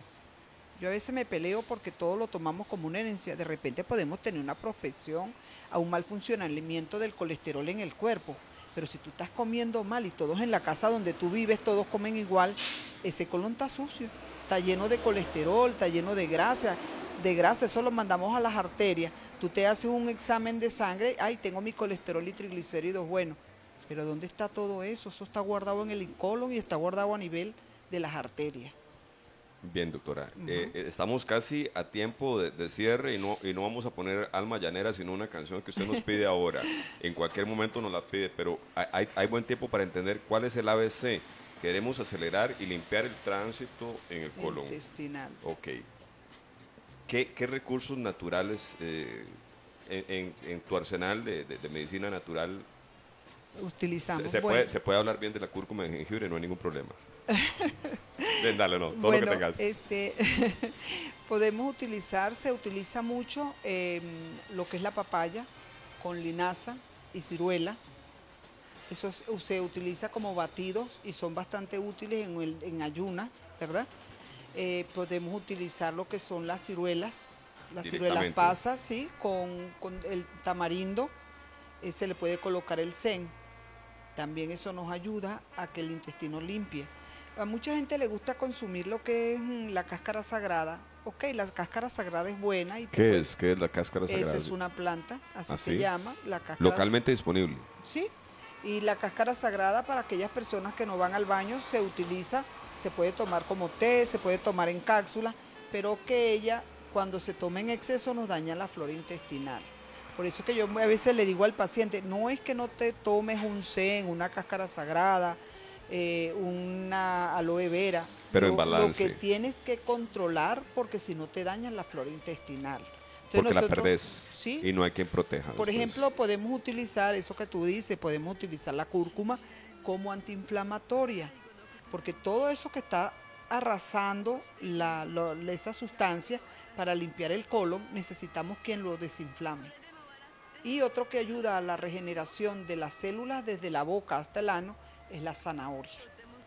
Yo a veces me peleo porque todo lo tomamos como una herencia. De repente podemos tener una prospección a un mal funcionamiento del colesterol en el cuerpo. Pero si tú estás comiendo mal y todos en la casa donde tú vives, todos comen igual, ese colon está sucio, está lleno de colesterol, está lleno de grasa, de grasa, eso lo mandamos a las arterias. Tú te haces un examen de sangre, ay, tengo mi colesterol y triglicéridos bueno. Pero ¿dónde está todo eso? Eso está guardado en el colon y está guardado a nivel de las arterias. Bien, doctora. Eh, eh, estamos casi a tiempo de, de cierre y no, y no vamos a poner Alma Llanera, sino una canción que usted nos pide ahora. En cualquier momento nos la pide, pero hay- hay, hay buen tiempo para entender cuál es el ABC. Queremos acelerar y limpiar el tránsito en el colon. Intestinal. Ok. ¿Qué, qué recursos naturales eh, en, en- en tu arsenal de, de- de medicina natural Utilizamos. se, se bueno, puede, se puede hablar bien de la cúrcuma de jengibre? No hay ningún problema. Bien, dale, no, todo lo bueno, que tengas. este, podemos utilizar, se utiliza mucho eh, lo que es la papaya con linaza y ciruela. Eso es- se utiliza como batidos y son bastante útiles en, el- en ayuna, ¿verdad? Eh, podemos utilizar lo que son las ciruelas, las ciruelas pasas, sí, con, con el tamarindo. eh, se le puede colocar el zen. También eso nos ayuda a que el intestino limpie. A mucha gente le gusta consumir lo que es mm, la cáscara sagrada. Ok, la cáscara sagrada es buena. Y ¿Qué es? ¿Qué es la cáscara sagrada? Esa es una planta, así ¿Ah, se llama. La cáscara Localmente disponible. Sí, y la cáscara sagrada para aquellas personas que no van al baño se utiliza, se puede tomar como té, se puede tomar en cápsula, pero que ella cuando se toma en exceso nos daña la flora intestinal. Por eso que yo a veces le digo al paciente, no es que no te tomes un zen, una cáscara sagrada, eh, una aloe vera, Pero en lo, lo balance. que tienes que controlar porque si no te dañas la flora intestinal. Entonces Porque la nosotros- perdés. Sí, Y no hay quien proteja. por después. ejemplo, podemos utilizar eso que tú dices, podemos utilizar la cúrcuma como antiinflamatoria, porque todo eso que está arrasando la, lo- esa sustancia para limpiar el colon, necesitamos quien lo desinflame. Y otro que ayuda a la regeneración de las células desde la boca hasta el ano es la zanahoria.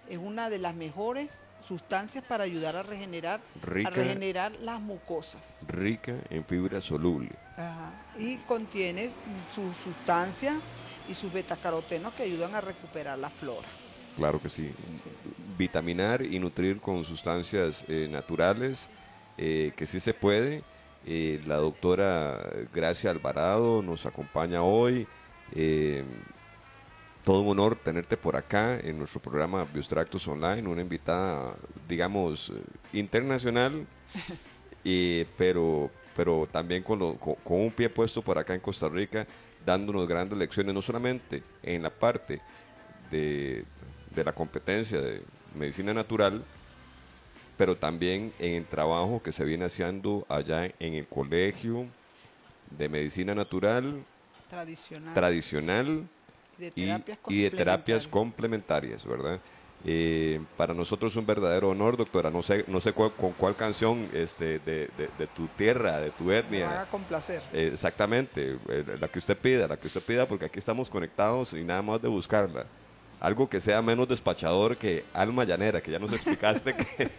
Es una de las mejores sustancias para ayudar a regenerar, Rica. a regenerar las mucosas. Rica en fibra soluble. Ajá. Y contiene sus sustancias y sus betacarotenos que ayudan a recuperar la flora. Claro que sí. Vitaminar y nutrir con sustancias eh, naturales, eh, que sí se puede. Eh, la doctora Gracia Alvarado nos acompaña hoy. Todo un honor tenerte por acá en nuestro programa Biostractos Online, una invitada, digamos, eh, internacional, y, pero, pero también con, lo- con, con un pie puesto por acá en Costa Rica, dándonos grandes lecciones, no solamente en la parte de, de la competencia de medicina natural, pero también en el trabajo que se viene haciendo allá en el colegio de medicina natural Tradicional. tradicional de y, terapias y de terapias complementarias. ¿verdad? Eh, para nosotros es un verdadero honor, doctora. No sé, no sé cuál- con cuál canción este, de, de- de tu tierra, de tu Me etnia. haga complacer. eh, exactamente, eh, la que usted pida, la que usted pida, porque aquí estamos conectados y nada más de buscarla. Algo que sea menos despachador que alma llanera, que ya nos explicaste que,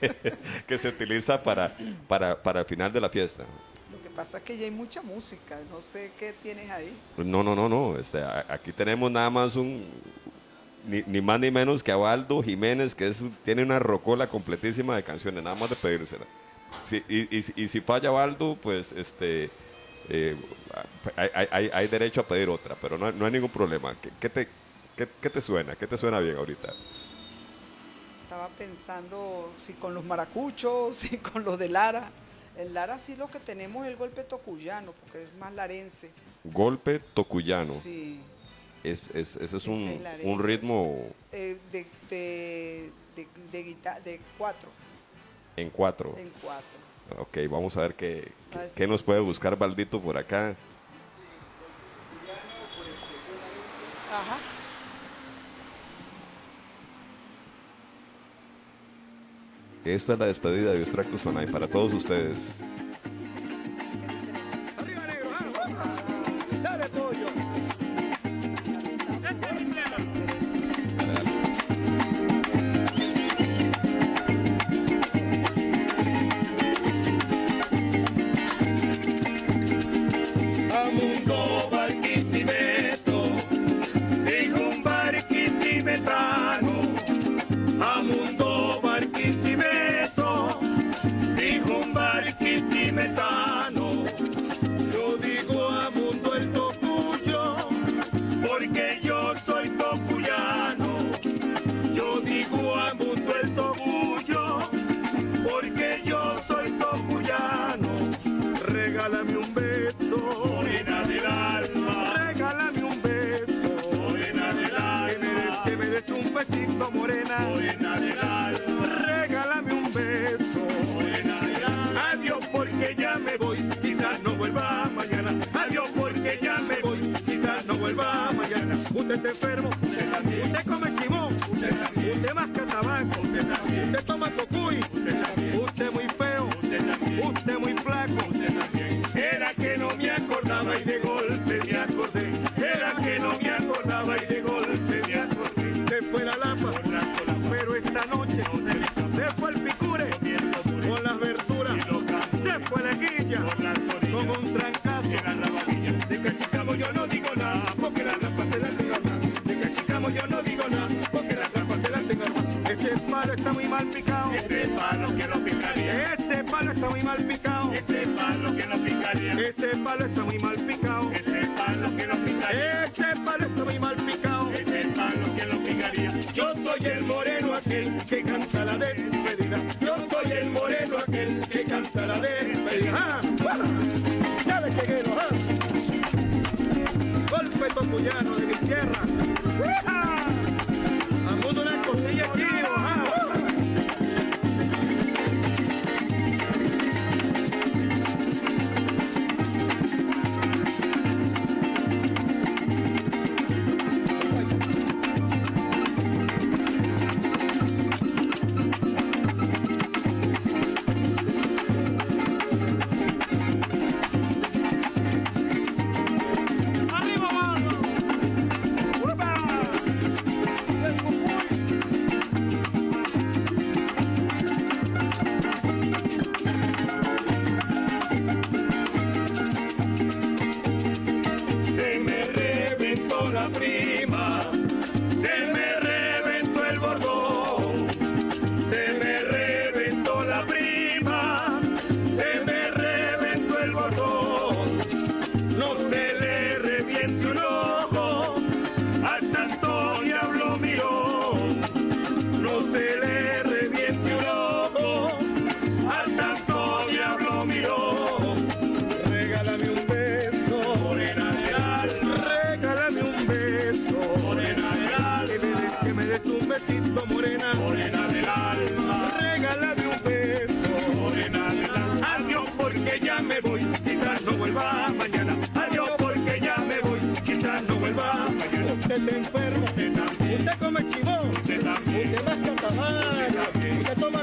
que se utiliza para, para, para el final de la fiesta. Pasa es que ya hay mucha música. No sé qué tienes ahí. No, no, no, no. Este, aquí tenemos nada más un. Ni, ni más ni menos que a Waldo Jiménez, que es, tiene una rocola completísima de canciones, nada más de pedírsela. Si- y, y si- y si falla Waldo, pues este. eh, hay, hay- hay- hay derecho a pedir otra, pero no, no hay ningún problema. ¿Qué, qué te, qué, qué te suena? ¿Qué te suena bien ahorita? Estaba pensando si con los maracuchos, si con los de Lara. En Lara sí lo que tenemos es el golpe tocuyano, porque es más larense. Golpe tocuyano. Sí. Es, es, ese es un, es un ritmo Eh, de, de, de, de guita- de cuatro. en cuatro. En cuatro. Ok, vamos a ver qué, qué- nos puede buscar Baldito por acá. Ajá. Esta es la despedida de Extractos Online para todos ustedes.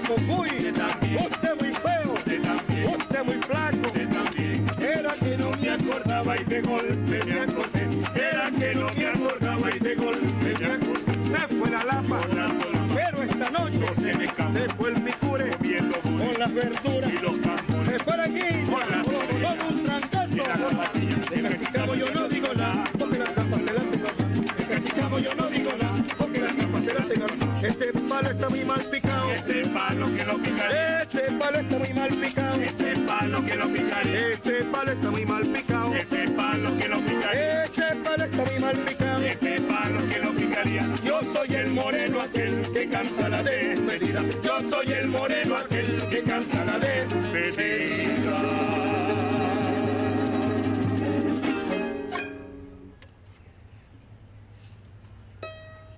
Cocuy, usted muy feo, usted muy flaco. Era que no me acordaba y de golpe me acordé. Era que no me acordaba y de golpe me acordé. Se fue la lapa, pero esta noche Se me se fue el viendo con las verduras. y los. Se fue aquí Con un trancazo. En el Chicago yo no digo nada, porque las capas se las tengo. En el Chicago yo no digo nada, porque las capas se las tengo. Este palo está muy mal picado. Este palo que lo picaría, Este palo está muy mal picado. este palo que lo picaría, Este palo está muy mal picado. este palo que lo picaría, Este palo está muy mal picado. este palo que lo picaría. Yo soy el moreno aquel que canta la despedida. Yo soy el moreno aquel que canta la despedida.